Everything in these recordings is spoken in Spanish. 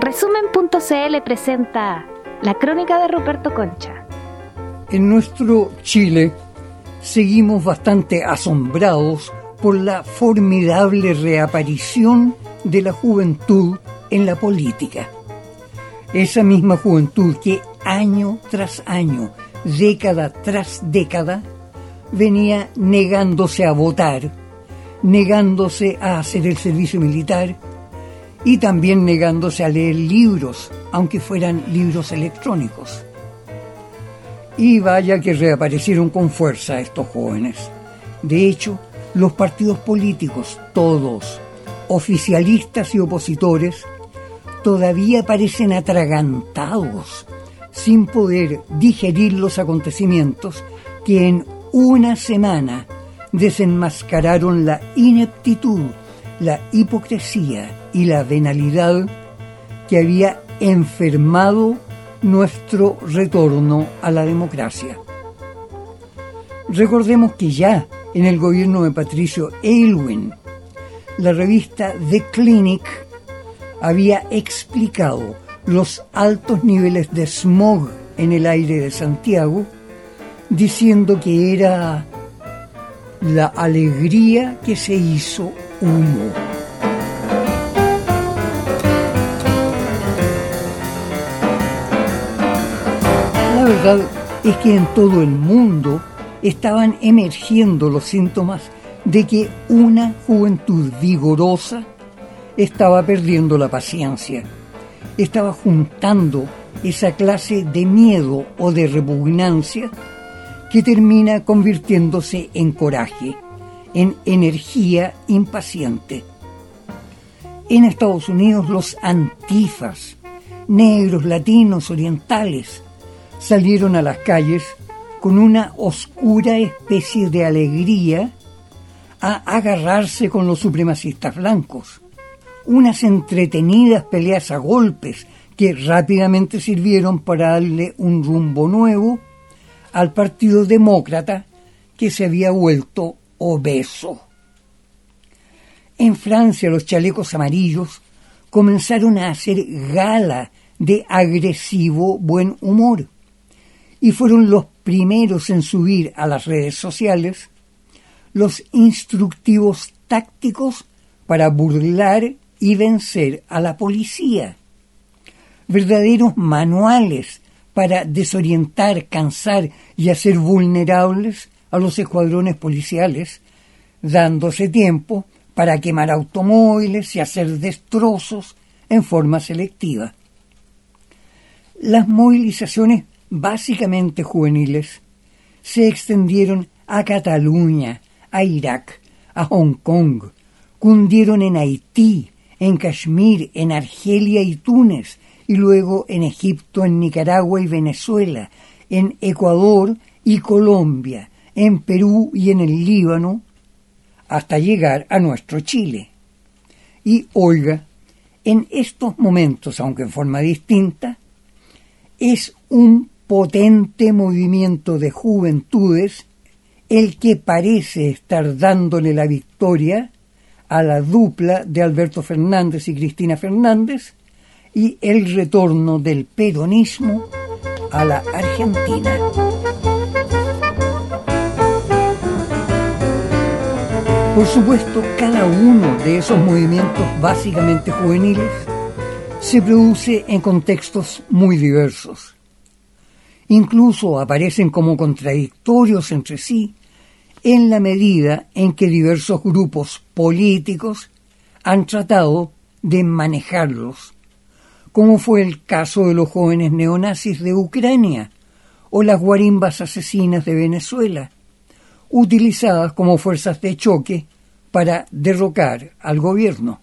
Resumen.cl presenta la crónica de Ruperto Concha. En nuestro Chile seguimos bastante asombrados por la formidable reaparición de la juventud en la política. Esa misma juventud que año tras año, década tras década, venía negándose a votar, negándose a hacer el servicio militar, y también negándose a leer libros, aunque fueran libros electrónicos. Y vaya que reaparecieron con fuerza estos jóvenes. De hecho, los partidos políticos, todos, oficialistas y opositores, todavía parecen atragantados, sin poder digerir los acontecimientos que en una semana desenmascararon la ineptitud, la hipocresía y la venalidad que había enfermado nuestro retorno a la democracia. Recordemos que ya en el gobierno de Patricio Aylwin, la revista The Clinic había explicado los altos niveles de smog en el aire de Santiago, diciendo que era la alegría que se hizo humo. Verdad es que en todo el mundo estaban emergiendo los síntomas de que una juventud vigorosa estaba perdiendo la paciencia, estaba juntando esa clase de miedo o de repugnancia que termina convirtiéndose en coraje, en energía impaciente. En Estados Unidos los antifas, negros, latinos, orientales, salieron a las calles con una oscura especie de alegría a agarrarse con los supremacistas blancos. Unas entretenidas peleas a golpes que rápidamente sirvieron para darle un rumbo nuevo al Partido Demócrata que se había vuelto obeso. En Francia los chalecos amarillos comenzaron a hacer gala de agresivo buen humor y fueron los primeros en subir a las redes sociales los instructivos tácticos para burlar y vencer a la policía. Verdaderos manuales para desorientar, cansar y hacer vulnerables a los escuadrones policiales, dándose tiempo para quemar automóviles y hacer destrozos en forma selectiva. Las movilizaciones básicamente juveniles, se extendieron a Cataluña, a Irak, a Hong Kong, cundieron en Haití, en Kashmir, en Argelia y Túnez, y luego en Egipto, en Nicaragua y Venezuela, en Ecuador y Colombia, en Perú y en el Líbano, hasta llegar a nuestro Chile. Y oiga, en estos momentos, aunque en forma distinta, es un potente movimiento de juventudes el que parece estar dándole la victoria a la dupla de Alberto Fernández y Cristina Fernández y el retorno del peronismo a la Argentina. Por supuesto, cada uno de esos movimientos básicamente juveniles se produce en contextos muy diversos incluso aparecen como contradictorios entre sí en la medida en que diversos grupos políticos han tratado de manejarlos, como fue el caso de los jóvenes neonazis de Ucrania o las guarimbas asesinas de Venezuela, utilizadas como fuerzas de choque para derrocar al gobierno.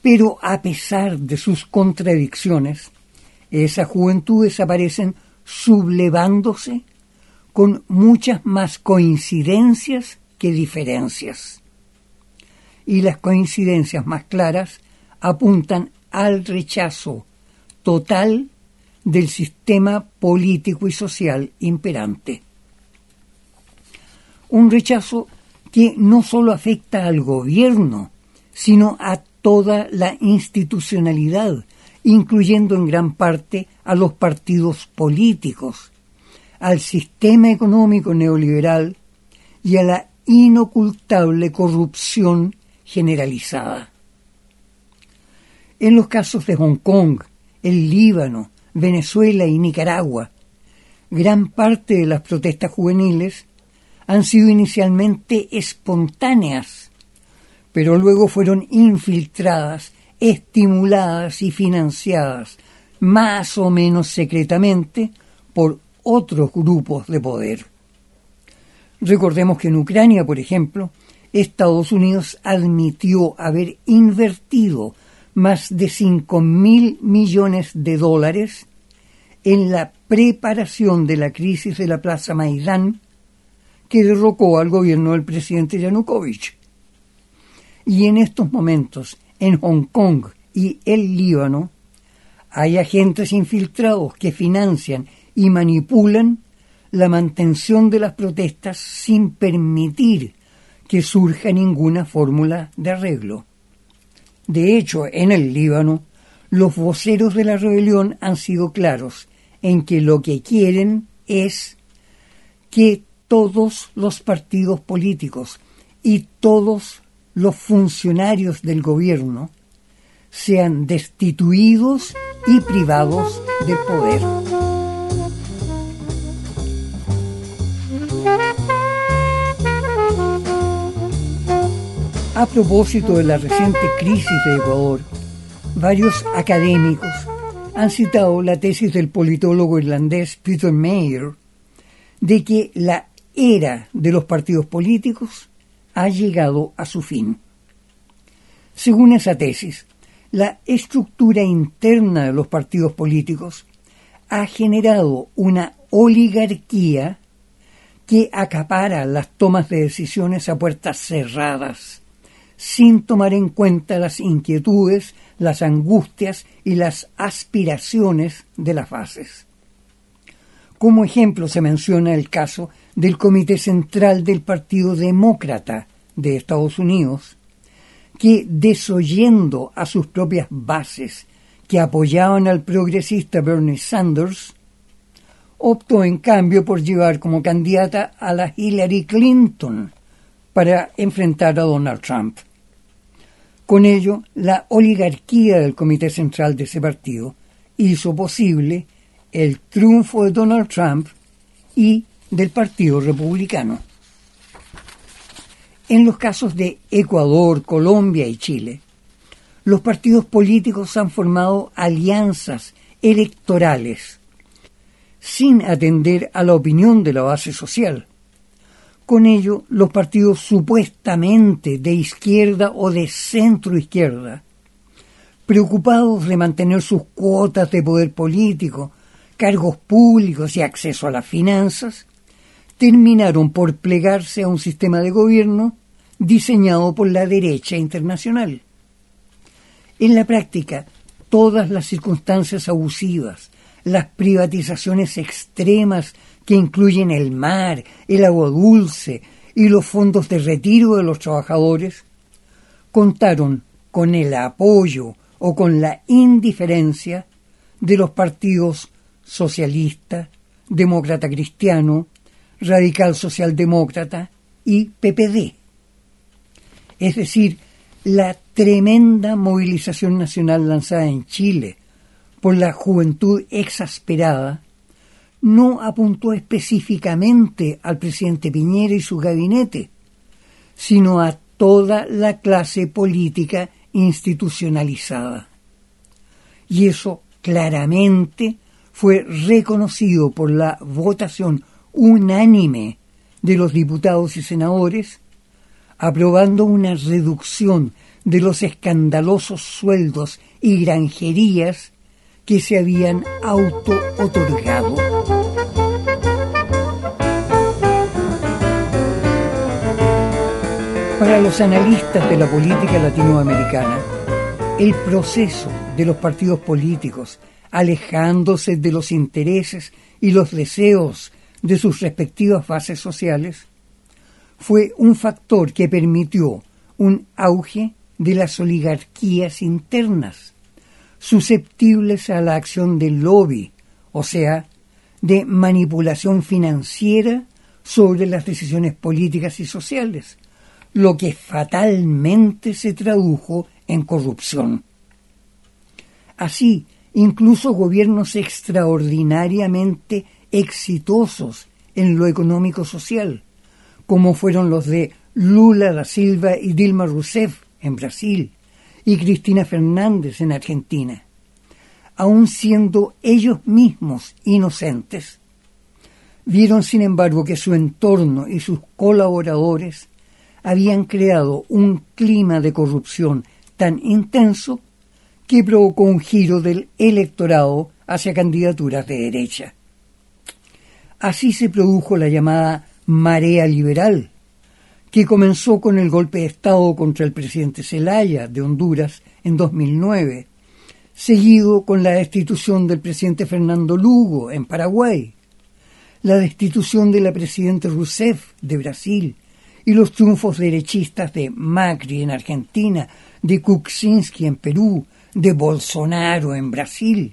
Pero a pesar de sus contradicciones, esas juventudes aparecen sublevándose con muchas más coincidencias que diferencias. Y las coincidencias más claras apuntan al rechazo total del sistema político y social imperante. Un rechazo que no solo afecta al gobierno, sino a toda la institucionalidad, incluyendo en gran parte a los partidos políticos, al sistema económico neoliberal y a la inocultable corrupción generalizada. En los casos de Hong Kong, el Líbano, Venezuela y Nicaragua, gran parte de las protestas juveniles han sido inicialmente espontáneas, pero luego fueron infiltradas, estimuladas y financiadas, más o menos secretamente, por otros grupos de poder. Recordemos que en Ucrania, por ejemplo, Estados Unidos admitió haber invertido más de cinco mil millones de dólares en la preparación de la crisis de la Plaza Maidán que derrocó al gobierno del presidente Yanukovych. Y en estos momentos, en Hong Kong y el Líbano, hay agentes infiltrados que financian y manipulan la mantención de las protestas sin permitir que surja ninguna fórmula de arreglo. De hecho, en el Líbano, los voceros de la rebelión han sido claros en que lo que quieren es que todos los partidos políticos y todos los funcionarios del gobierno sean destituidos y privados de poder. A propósito de la reciente crisis de Ecuador, varios académicos han citado la tesis del politólogo irlandés Peter Mayer de que la era de los partidos políticos ha llegado a su fin. Según esa tesis, la estructura interna de los partidos políticos ha generado una oligarquía que acapara las tomas de decisiones a puertas cerradas, sin tomar en cuenta las inquietudes, las angustias y las aspiraciones de las bases. Como ejemplo se menciona el caso del Comité Central del Partido Demócrata de Estados Unidos, que desoyendo a sus propias bases que apoyaban al progresista Bernie Sanders, optó en cambio por llevar como candidata a la Hillary Clinton para enfrentar a Donald Trump. Con ello, la oligarquía del Comité Central de ese partido hizo posible el triunfo de Donald Trump y del Partido Republicano. En los casos de Ecuador, Colombia y Chile, los partidos políticos han formado alianzas electorales sin atender a la opinión de la base social. Con ello, los partidos supuestamente de izquierda o de centro izquierda, preocupados de mantener sus cuotas de poder político, cargos públicos y acceso a las finanzas, terminaron por plegarse a un sistema de gobierno diseñado por la derecha internacional. En la práctica, todas las circunstancias abusivas, las privatizaciones extremas que incluyen el mar, el agua dulce y los fondos de retiro de los trabajadores, contaron con el apoyo o con la indiferencia de los partidos socialista, demócrata cristiano, radical socialdemócrata y PPD. Es decir, la tremenda movilización nacional lanzada en Chile por la juventud exasperada no apuntó específicamente al presidente Piñera y su gabinete, sino a toda la clase política institucionalizada. Y eso claramente fue reconocido por la votación unánime de los diputados y senadores, aprobando una reducción de los escandalosos sueldos y granjerías que se habían auto-otorgado. Para los analistas de la política latinoamericana, el proceso de los partidos políticos alejándose de los intereses y los deseos de sus respectivas bases sociales, fue un factor que permitió un auge de las oligarquías internas, susceptibles a la acción del lobby, o sea, de manipulación financiera sobre las decisiones políticas y sociales, lo que fatalmente se tradujo en corrupción. Así, incluso gobiernos extraordinariamente exitosos en lo económico social, como fueron los de Lula da Silva y Dilma Rousseff en Brasil y Cristina Fernández en Argentina, aun siendo ellos mismos inocentes, vieron sin embargo que su entorno y sus colaboradores habían creado un clima de corrupción tan intenso que provocó un giro del electorado hacia candidaturas de derecha. Así se produjo la llamada marea liberal, que comenzó con el golpe de Estado contra el presidente Zelaya de Honduras en 2009, seguido con la destitución del presidente Fernando Lugo en Paraguay, la destitución de la presidenta Rousseff de Brasil y los triunfos derechistas de Macri en Argentina, de Kuczynski en Perú, de Bolsonaro en Brasil,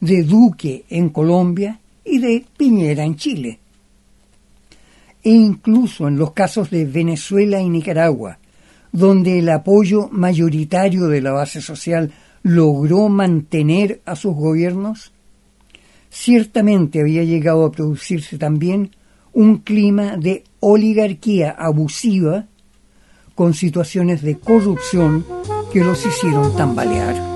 de Duque en Colombia y de Piñera en Chile e incluso en los casos de Venezuela y Nicaragua, donde el apoyo mayoritario de la base social logró mantener a sus gobiernos, ciertamente había llegado a producirse también un clima de oligarquía abusiva con situaciones de corrupción que los hicieron tambalear.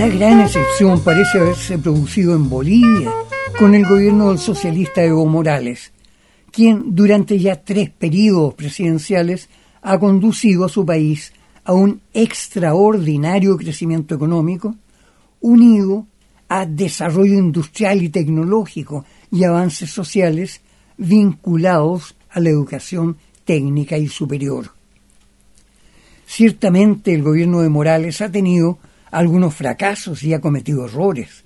La gran excepción parece haberse producido en Bolivia con el gobierno del socialista Evo Morales, quien durante ya tres periodos presidenciales ha conducido a su país a un extraordinario crecimiento económico unido a desarrollo industrial y tecnológico y avances sociales vinculados a la educación técnica y superior. Ciertamente el gobierno de Morales ha tenido algunos fracasos y ha cometido errores.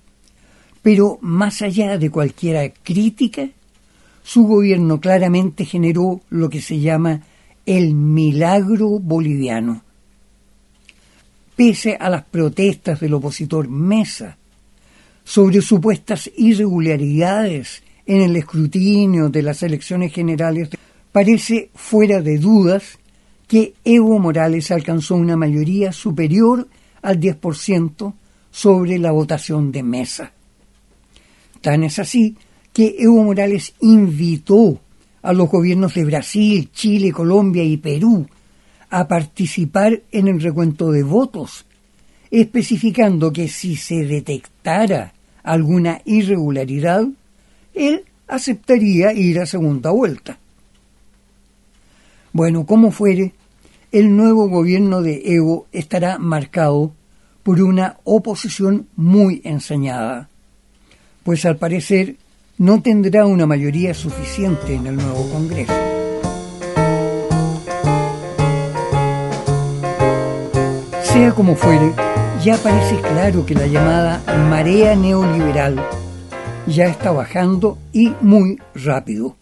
Pero más allá de cualquier crítica, su gobierno claramente generó lo que se llama el milagro boliviano. Pese a las protestas del opositor Mesa sobre supuestas irregularidades en el escrutinio de las elecciones generales, parece fuera de dudas que Evo Morales alcanzó una mayoría superior al 10% sobre la votación de mesa. Tan es así que Evo Morales invitó a los gobiernos de Brasil, Chile, Colombia y Perú a participar en el recuento de votos, especificando que si se detectara alguna irregularidad, él aceptaría ir a segunda vuelta. Bueno, como fuere, el nuevo gobierno de Evo estará marcado por una oposición muy ensañada, pues al parecer no tendrá una mayoría suficiente en el nuevo Congreso. Sea como fuere, ya parece claro que la llamada marea neoliberal ya está bajando y muy rápido.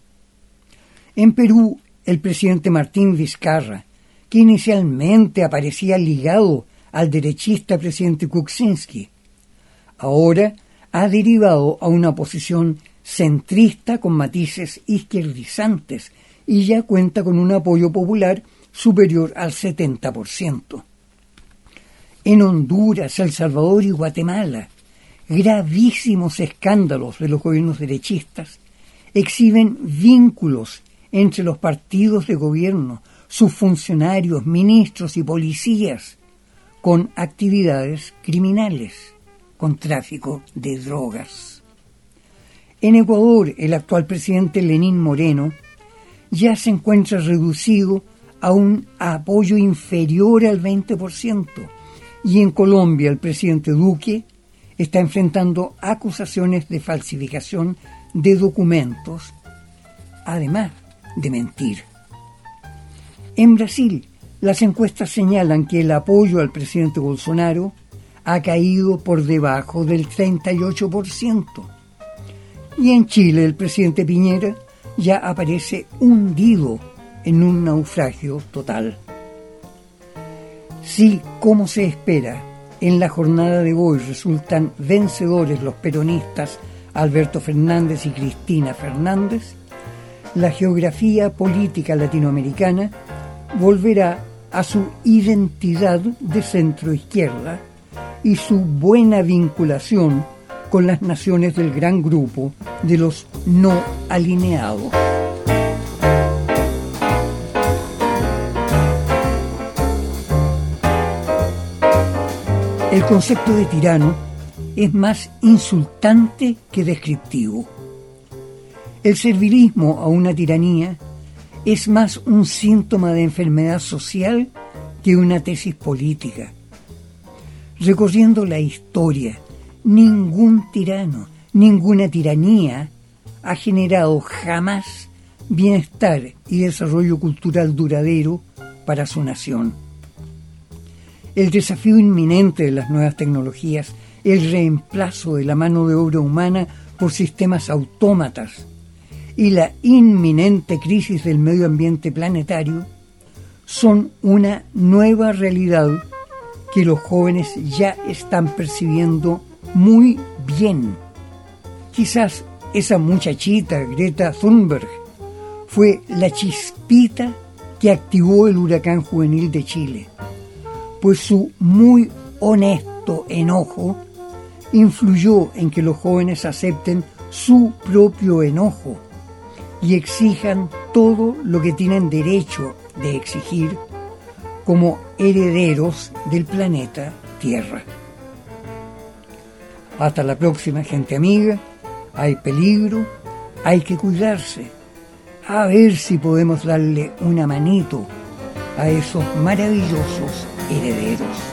En Perú, el presidente Martín Vizcarra que inicialmente aparecía ligado al derechista presidente Kuczynski. Ahora ha derivado a una posición centrista con matices izquierdizantes y ya cuenta con un apoyo popular superior al 70%. En Honduras, El Salvador y Guatemala, gravísimos escándalos de los gobiernos derechistas exhiben vínculos entre los partidos de gobierno, sus funcionarios, ministros y policías con actividades criminales, con tráfico de drogas. En Ecuador, el actual presidente Lenín Moreno ya se encuentra reducido a un apoyo inferior al 20%, y en Colombia el presidente Duque está enfrentando acusaciones de falsificación de documentos, además de mentir. En Brasil, las encuestas señalan que el apoyo al presidente Bolsonaro ha caído por debajo del 38%, Y en Chile el presidente Piñera ya aparece hundido en un naufragio total. Si, como se espera, en la jornada de hoy resultan vencedores los peronistas Alberto Fernández y Cristina Fernández, la geografía política latinoamericana volverá a su identidad de centro izquierda y su buena vinculación con las naciones del gran grupo de los no alineados. El concepto de tirano es más insultante que descriptivo. El servilismo a una tiranía es más un síntoma de enfermedad social que una tesis política. Recorriendo la historia, ningún tirano, ninguna tiranía ha generado jamás bienestar y desarrollo cultural duradero para su nación. El desafío inminente de las nuevas tecnologías, el reemplazo de la mano de obra humana por sistemas autómatas y la inminente crisis del medio ambiente planetario son una nueva realidad que los jóvenes ya están percibiendo muy bien. Quizás esa muchachita, Greta Thunberg, fue la chispita que activó el huracán juvenil de Chile, pues su muy honesto enojo influyó en que los jóvenes acepten su propio enojo y exijan todo lo que tienen derecho de exigir como herederos del planeta Tierra. Hasta la próxima, gente amiga. Hay peligro, hay que cuidarse. A ver si podemos darle una manito a esos maravillosos herederos.